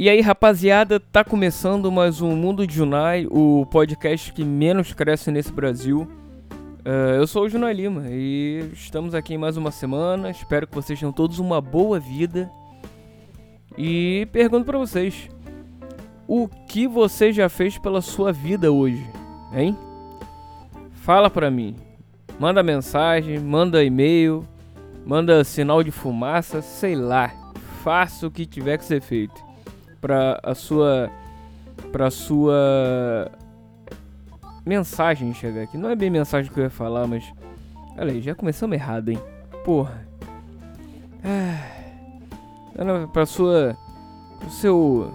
E aí, rapaziada, tá começando mais um Mundo de Junai, o podcast que menos cresce nesse Brasil. Uh, eu sou o Junai Lima e estamos aqui em mais uma semana. Espero que vocês tenham todos uma boa vida. E pergunto para vocês: o que você já fez pela sua vida hoje, hein? Fala pra mim. Manda mensagem, manda e-mail, manda sinal de fumaça, sei lá. Faça o que tiver que ser feito para a sua para sua mensagem chegar aqui. Não é bem mensagem que eu ia falar, mas olha aí, já começamos errado, hein? Porra. Ah, para sua pro seu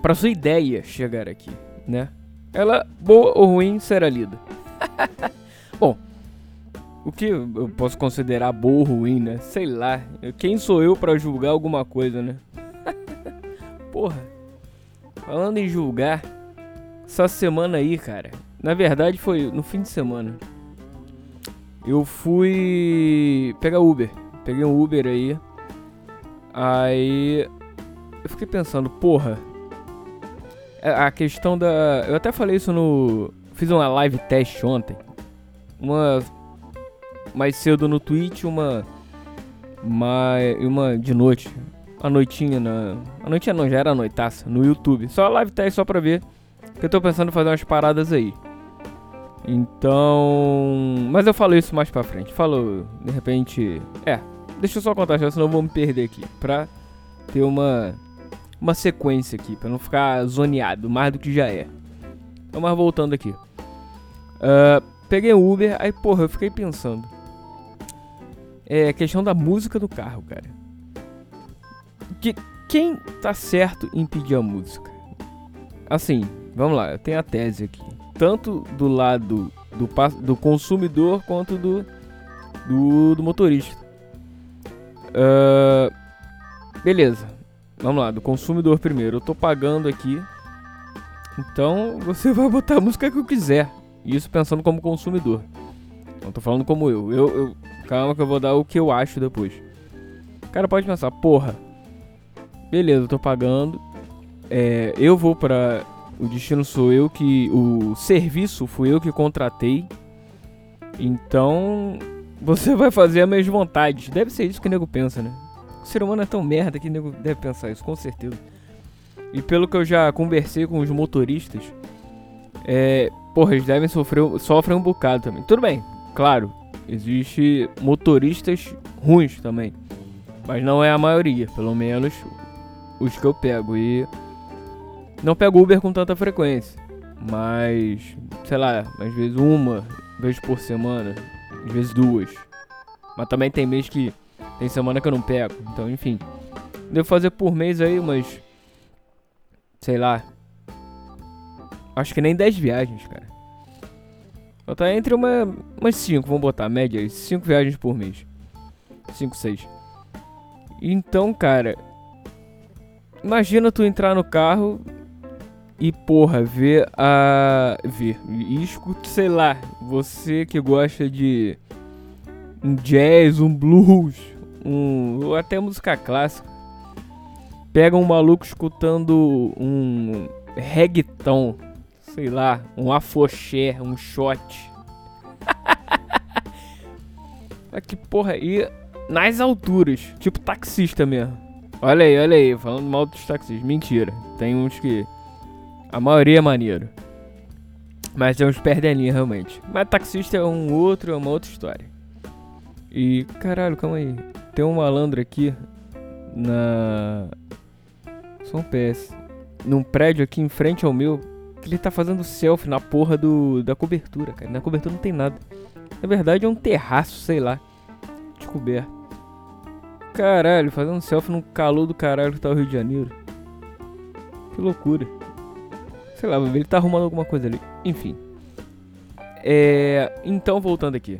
para sua ideia chegar aqui, né? Ela boa ou ruim será lida. Bom, o que eu posso considerar boa ou ruim, né? Sei lá. Quem sou eu para julgar alguma coisa, né? Porra, falando em julgar, essa semana aí, cara, na verdade foi no fim de semana. Eu fui pegar Uber. Peguei um Uber aí. Aí eu fiquei pensando, porra. É, a questão da. Eu até falei isso no. Fiz uma live teste ontem. Uma. Mais cedo no Twitch, uma. Mais, uma de noite a noitinha na. A noitinha não, já era a noitaça, no YouTube. Só a live teste só pra ver. Que eu tô pensando em fazer umas paradas aí. Então. Mas eu falo isso mais pra frente. Falo, de repente. É, deixa eu só contar já, senão eu vou me perder aqui. Pra ter uma. Uma sequência aqui, pra não ficar zoneado mais do que já é. Então, mas voltando aqui. Uh, peguei o Uber, aí porra, eu fiquei pensando. É questão da música do carro, cara que quem tá certo em pedir a música? Assim, vamos lá, eu tenho a tese aqui. Tanto do lado do, do consumidor quanto do, do, do motorista. Uh, beleza, vamos lá, do consumidor primeiro. Eu tô pagando aqui. Então você vai botar a música que eu quiser. Isso pensando como consumidor. Não tô falando como eu. Eu, eu. Calma que eu vou dar o que eu acho depois. O cara pode pensar, porra, beleza, eu tô pagando. É, eu vou para o destino sou eu que o serviço fui eu que contratei. Então você vai fazer a mesma vontade. Deve ser isso que o nego pensa, né? O ser humano é tão merda que o nego deve pensar isso, com certeza. E pelo que eu já conversei com os motoristas, é, porra, eles devem sofrer, sofrem um bocado também. Tudo bem, claro, existe motoristas ruins também, mas não é a maioria, pelo menos os que eu pego. E não pego Uber com tanta frequência. Mas, sei lá, às vezes uma vez por semana, às vezes duas. Mas também tem mês que tem semana que eu não pego. Então, enfim. Devo fazer por mês aí umas. Sei lá. Acho que nem 10 viagens, cara. Eu tá entre uma, umas 5, vamos botar, média 5 viagens por mês. 5, 6. Então, cara, Imagina tu entrar no carro e, porra, ver a. ver. E escuta, sei lá, você que gosta de um jazz, um blues, um. ou até música clássica. Pega um maluco escutando um reggaeton, sei lá, um afoxé, um shot. que porra, e nas alturas, tipo taxista mesmo. Olha aí, olha aí, falando mal dos taxistas. Mentira. Tem uns que. A maioria é maneiro. Mas tem uns perdelinhas realmente. Mas taxista é um outro, é uma outra história. E caralho, calma aí. Tem um malandro aqui na. São PS. Num prédio aqui em frente ao meu. Que ele tá fazendo selfie na porra do, da cobertura, cara. Na cobertura não tem nada. Na verdade é um terraço, sei lá. Descoberto. Caralho, fazendo selfie no calor do caralho que tá o Rio de Janeiro. Que loucura. Sei lá, ele tá arrumando alguma coisa ali. Enfim. É. Então, voltando aqui.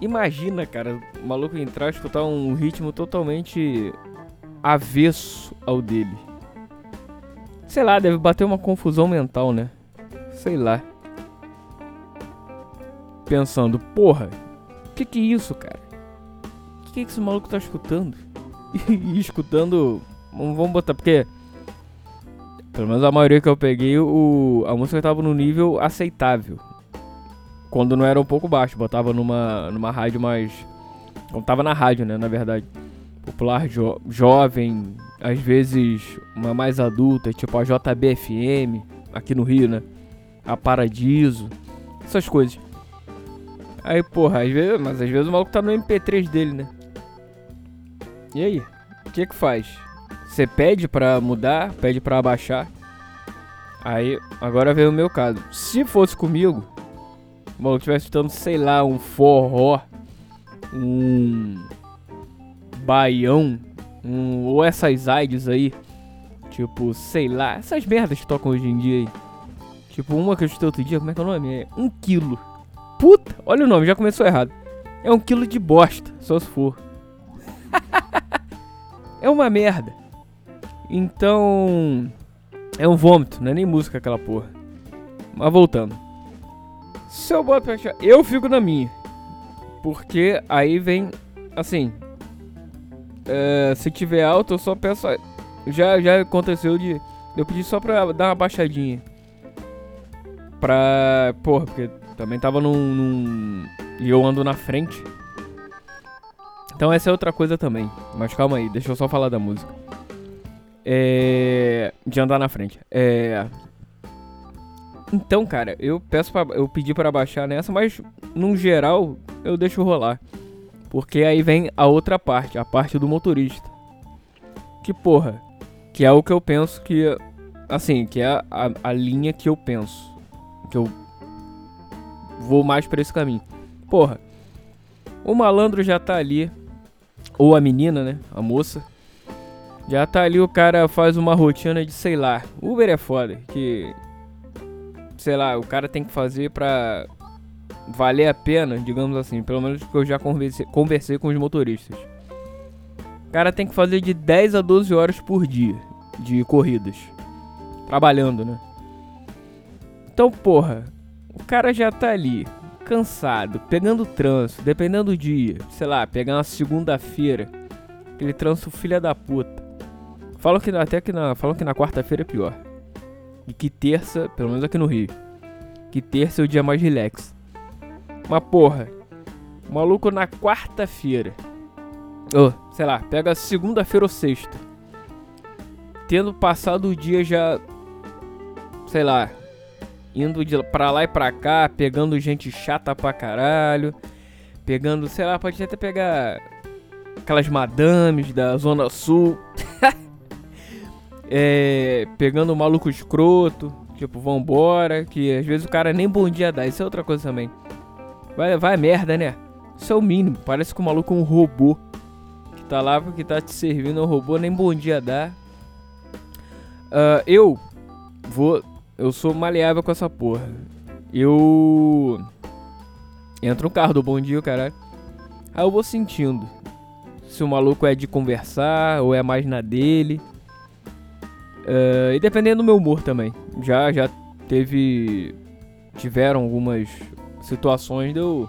Imagina, cara, o maluco entrar e escutar um ritmo totalmente avesso ao dele. Sei lá, deve bater uma confusão mental, né? Sei lá. Pensando, porra, que que é isso, cara? Que, que esse maluco tá escutando? e escutando. Vamos botar, porque Pelo menos a maioria que eu peguei, o, a música tava no nível aceitável. Quando não era um pouco baixo, botava numa, numa rádio mais. Quando tava na rádio, né? Na verdade. Popular jo jovem, às vezes uma mais adulta, tipo a JBFM, aqui no Rio, né? A Paradiso, essas coisas. Aí, porra, às vezes, mas às vezes o maluco tá no MP3 dele, né? E aí? O que que faz? Você pede pra mudar, pede pra abaixar. Aí, agora veio o meu caso. Se fosse comigo, o maluco tivesse escutando, sei lá, um forró, um baião, um, ou essas aides aí, tipo, sei lá, essas merdas que tocam hoje em dia aí. Tipo, uma que eu escutei outro dia, como é que é o nome? É um quilo. Puta, olha o nome, já começou errado. É um quilo de bosta, só se for. É uma merda. Então, é um vômito, não é nem música aquela porra. Mas voltando. Se eu boto pra eu fico na minha. Porque aí vem, assim, é, se tiver alto, eu só peço. Já, já aconteceu de eu pedir só pra dar uma baixadinha. Pra. Porra, porque também tava num, num. E eu ando na frente. Então essa é outra coisa também. Mas calma aí, deixa eu só falar da música. É. De andar na frente. É. Então, cara, eu peço pra, eu pedi para baixar nessa, mas no geral eu deixo rolar. Porque aí vem a outra parte, a parte do motorista. Que porra, que é o que eu penso que. Assim, que é a, a linha que eu penso. Que eu vou mais pra esse caminho. Porra, o malandro já tá ali. Ou a menina, né? A moça. Já tá ali, o cara faz uma rotina de, sei lá, Uber é foda. Que. Sei lá, o cara tem que fazer pra valer a pena, digamos assim, pelo menos que eu já conversei, conversei com os motoristas. O cara tem que fazer de 10 a 12 horas por dia de corridas. Trabalhando, né? Então, porra, o cara já tá ali, cansado, pegando trânsito, dependendo do dia. Sei lá, pegar uma segunda-feira. Aquele trânsito filha da puta. Falam que até que na, falam que na quarta-feira é pior. E que terça, pelo menos aqui no Rio, que terça é o dia mais relax. Mas porra, maluco na quarta-feira. Ou, oh, sei lá, pega segunda-feira ou sexta. Tendo passado o dia já. Sei lá. Indo de pra lá e pra cá, pegando gente chata pra caralho. Pegando, sei lá, pode até pegar aquelas madames da Zona Sul. é, pegando um maluco escroto. Tipo, vambora. Que às vezes o cara nem bom dia dá. Isso é outra coisa também. Vai, vai merda, né? Isso é o mínimo. Parece que o maluco é um robô. Que tá lá porque tá te servindo. É um robô, nem bom dia dá. Uh, eu vou. Eu sou maleável com essa porra. Eu. Entra um carro do bom dia, caralho. Aí eu vou sentindo. Se o maluco é de conversar ou é mais na dele. Uh, e dependendo do meu humor também. Já, já teve. Tiveram algumas situações de eu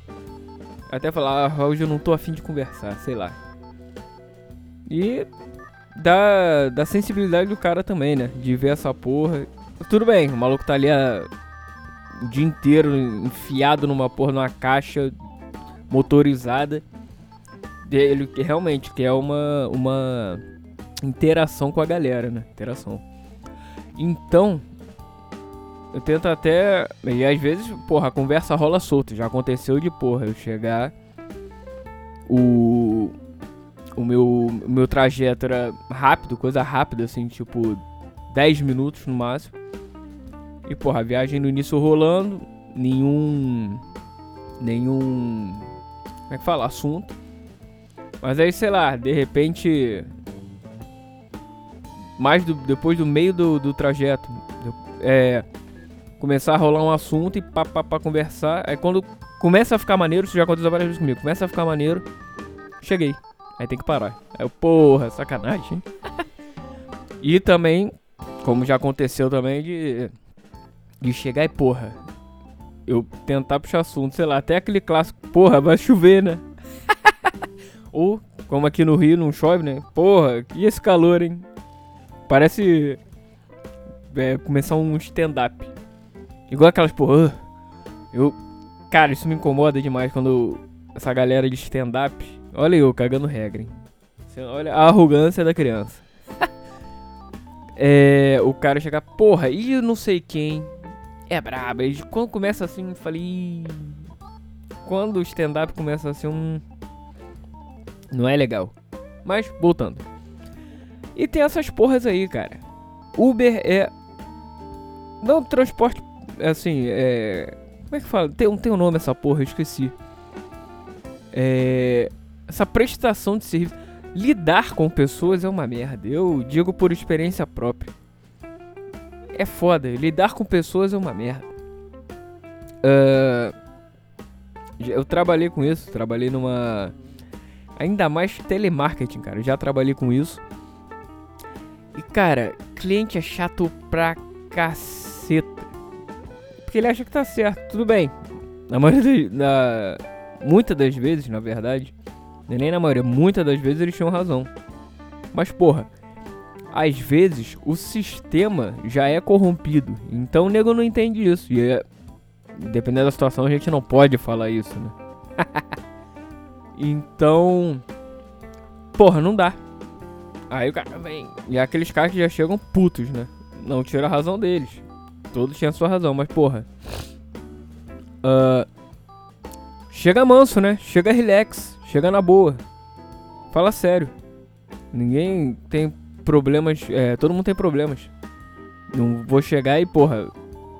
até falar, ah, hoje eu não tô afim de conversar, sei lá. E da, da sensibilidade do cara também, né? De ver essa porra. Tudo bem, o maluco tá ali a, o dia inteiro enfiado numa porra, numa caixa motorizada. Ele realmente quer uma, uma interação com a galera, né? Interação. Então, eu tento até. E às vezes, porra, a conversa rola solta. Já aconteceu de, porra, eu chegar. O. O meu, meu trajeto era rápido, coisa rápida, assim, tipo 10 minutos no máximo. E, porra, a viagem no início rolando, nenhum. Nenhum. Como é que fala? Assunto. Mas aí, sei lá, de repente. Mais do, depois do meio do, do trajeto. É começar a rolar um assunto e pá, pá, pá, conversar. Aí quando começa a ficar maneiro, isso já aconteceu várias vezes comigo, começa a ficar maneiro, cheguei. Aí tem que parar. Aí eu, porra, sacanagem. e também, como já aconteceu também, de, de chegar e, porra, eu tentar puxar assunto, sei lá, até aquele clássico, porra, vai chover, né? Ou, como aqui no Rio não chove, né? Porra, e esse calor, hein? Parece é, começar um stand-up. Igual aquelas porra. Eu. Cara, isso me incomoda demais quando essa galera de stand-up. Olha eu cagando regra, hein? Olha a arrogância da criança. é. O cara chega, porra, e não sei quem. É brabo. E quando começa assim, falei. Quando o stand-up começa assim, um. Não é legal. Mas, voltando. E tem essas porras aí, cara. Uber é. Não transporte. Assim, é. Como é que fala? Tem, tem um nome essa porra, eu esqueci. É. Essa prestação de serviço. Lidar com pessoas é uma merda. Eu digo por experiência própria. É foda. Lidar com pessoas é uma merda. Uh, eu trabalhei com isso. Trabalhei numa Ainda mais telemarketing, cara. Eu já trabalhei com isso. E, cara, cliente é chato pra caceta. Porque ele acha que tá certo. Tudo bem. Na maioria na Muitas das vezes, na verdade. É nem na maioria, muitas das vezes eles tinham razão. Mas, porra, às vezes o sistema já é corrompido. Então o nego não entende isso. E é, dependendo da situação, a gente não pode falar isso, né? Então. Porra, não dá. Aí o cara vem. E é aqueles caras que já chegam putos, né? Não tira a razão deles. Todos tinham sua razão, mas porra. Uh, chega manso, né? Chega relax. Chega na boa. Fala sério. Ninguém tem problemas. É, todo mundo tem problemas. Não vou chegar e, porra.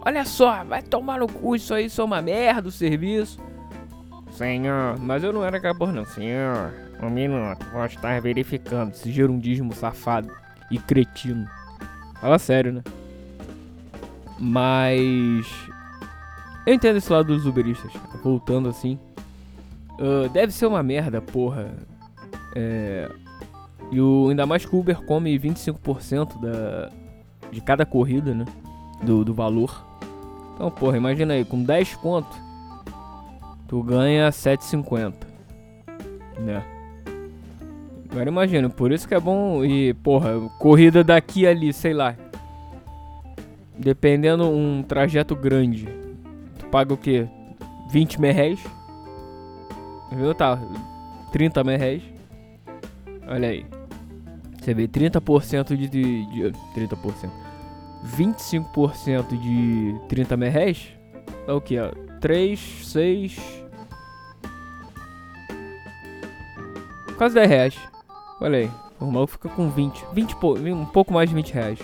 Olha só, vai tomar no cu, isso aí, isso é uma merda o serviço. Senhor, mas eu não era capaz não. Senhor, um minuto, vou estar verificando esse gerundismo safado e cretino. Fala sério, né? Mas. Eu entendo esse lado dos uberistas. Voltando assim. Uh, deve ser uma merda, porra. É. E o, ainda mais que o Uber come 25% da, de cada corrida, né? Do, do valor. Então, porra, imagina aí, com 10 conto tu ganha 7,50, né? Agora imagina, por isso que é bom e, porra, corrida daqui ali, sei lá. Dependendo um trajeto grande, tu paga o quê? 20 merréis? Viu? Tá, 30 merréis. Olha aí. Você vê 30% de, de, de 30%. 25% de 30 merréis? É o que? 3, 6, Quase 10 reais. Olha aí. O maluco fica com 20. 20 um pouco mais de 20 reais.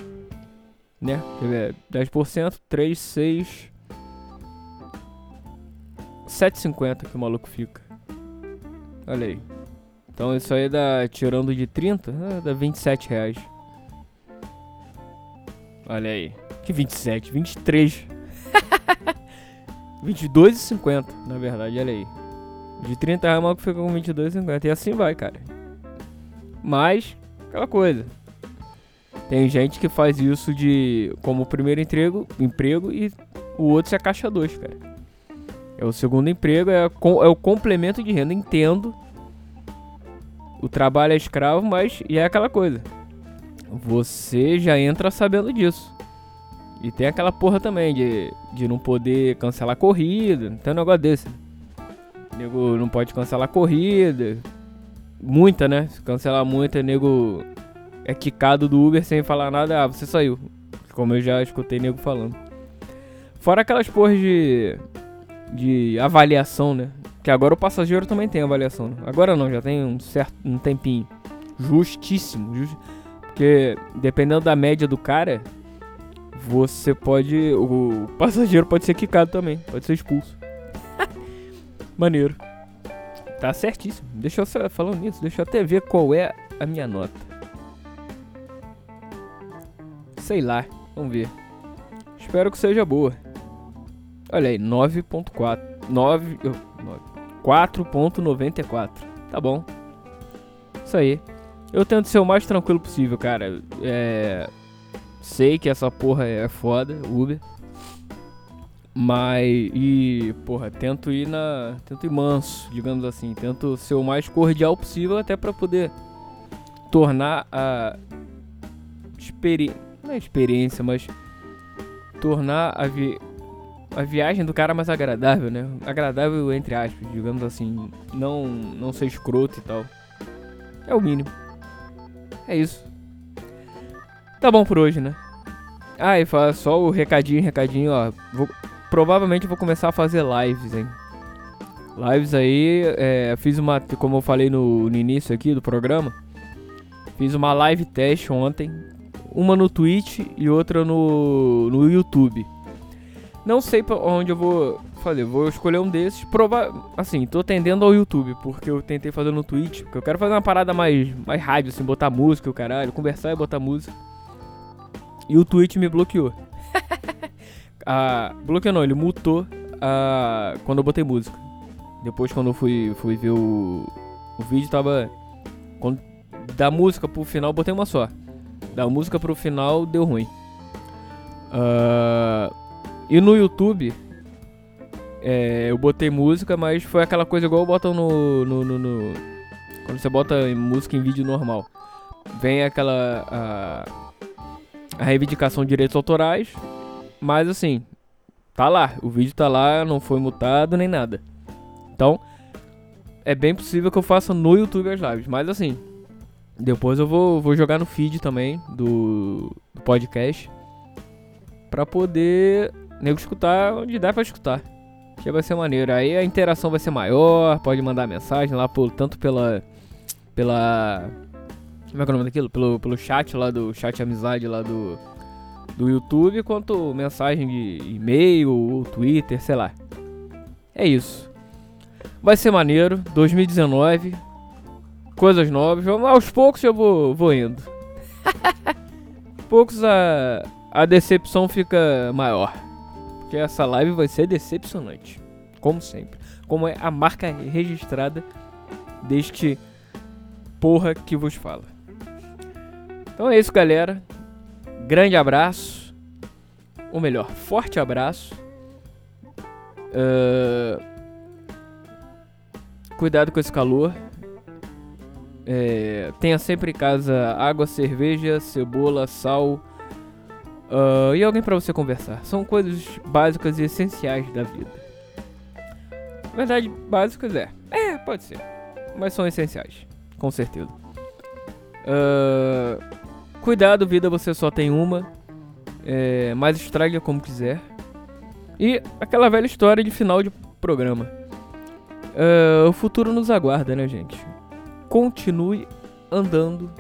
Né? Quer ver? 10%, 3, 6. 7,50 que o maluco fica. Olha aí. Então isso aí dá, tirando de 30, ah, dá 27 reais. Olha aí. Que 27? 23. 22,50 na verdade, olha aí. De 30 reais, o maluco fica com 22,50. E assim vai, cara. Mas, aquela coisa. Tem gente que faz isso de como primeiro emprego, emprego e o outro se é caixa 2, cara. É o segundo emprego, é, é o complemento de renda. Entendo. O trabalho é escravo, mas e é aquela coisa. Você já entra sabendo disso. E tem aquela porra também de, de não poder cancelar corrida. Tem um negócio desse. Nego não pode cancelar corrida. Muita, né? Se cancelar muita, nego é quicado do Uber sem falar nada. Ah, você saiu. Como eu já escutei nego falando. Fora aquelas porras de. de avaliação, né? Que agora o passageiro também tem avaliação. Né? Agora não, já tem um certo um tempinho. Justíssimo. Just... Porque dependendo da média do cara, você pode. O passageiro pode ser quicado também, pode ser expulso. Maneiro. Tá certíssimo. Deixa eu falando nisso, deixa eu até ver qual é a minha nota. Sei lá, vamos ver. Espero que seja boa. Olha aí, 9.4. 9 4.94. Tá bom. Isso aí. Eu tento ser o mais tranquilo possível, cara. É sei que essa porra é foda, Uber. Mas. E, porra, tento ir na. Tento ir manso, digamos assim. Tento ser o mais cordial possível até para poder tornar a. Experi... Não é experiência, mas tornar a, vi a viagem do cara mais agradável, né? Agradável entre aspas, digamos assim. Não, não ser escroto e tal. É o mínimo. É isso. Tá bom por hoje, né? Ah, e só o recadinho, recadinho, ó. Vou, provavelmente vou começar a fazer lives, hein? Lives aí, é, fiz uma, como eu falei no, no início aqui do programa, fiz uma live teste ontem, uma no Twitch e outra no, no YouTube. Não sei pra onde eu vou fazer, vou escolher um desses. Prova assim, tô tendendo ao YouTube, porque eu tentei fazer no Twitch, porque eu quero fazer uma parada mais, mais rádio, assim, botar música, o caralho, conversar e botar música. E o Twitch me bloqueou. ah, bloqueou não, ele mutou ah, quando eu botei música. Depois quando eu fui, fui ver o, o vídeo tava. Quando, da música pro final botei uma só. Da música pro final deu ruim. Uh, e no YouTube é, eu botei música, mas foi aquela coisa igual botam no, no, no, no, Quando você bota música em vídeo normal. Vem aquela. A, a reivindicação de direitos autorais. Mas assim, tá lá. O vídeo tá lá, não foi mutado nem nada. Então, é bem possível que eu faça no YouTube as lives. Mas assim, depois eu vou, vou jogar no feed também do, do podcast. Pra poder nego escutar onde dá pra escutar. Que vai ser maneiro. Aí a interação vai ser maior. Pode mandar mensagem lá, por, tanto pela. Pela. Como é que é o nome daquilo? Pelo, pelo chat lá do. Chat amizade lá do. Do YouTube, quanto mensagem de e-mail ou Twitter, sei lá. É isso. Vai ser maneiro. 2019. Coisas novas. Aos poucos eu vou, vou indo. poucos a, a decepção fica maior. Porque essa live vai ser decepcionante. Como sempre. Como é a marca registrada deste porra que vos fala. Então é isso, galera. Grande abraço. Ou melhor, forte abraço. Uh, Cuidado com esse calor. É, tenha sempre em casa água, cerveja, cebola, sal uh, e alguém para você conversar. São coisas básicas e essenciais da vida. Na verdade, básicas é. É, pode ser. Mas são essenciais, com certeza. Uh, cuidado, vida você só tem uma. É, mas estraga como quiser. E aquela velha história de final de programa. Uh, o futuro nos aguarda, né, gente? Continue andando,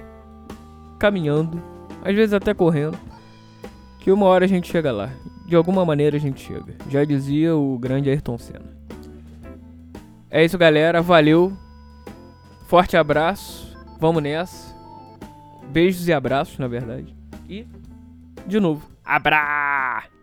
caminhando, às vezes até correndo, que uma hora a gente chega lá. De alguma maneira a gente chega. Já dizia o grande Ayrton Senna. É isso, galera. Valeu. Forte abraço. Vamos nessa. Beijos e abraços, na verdade. E, de novo, abraço!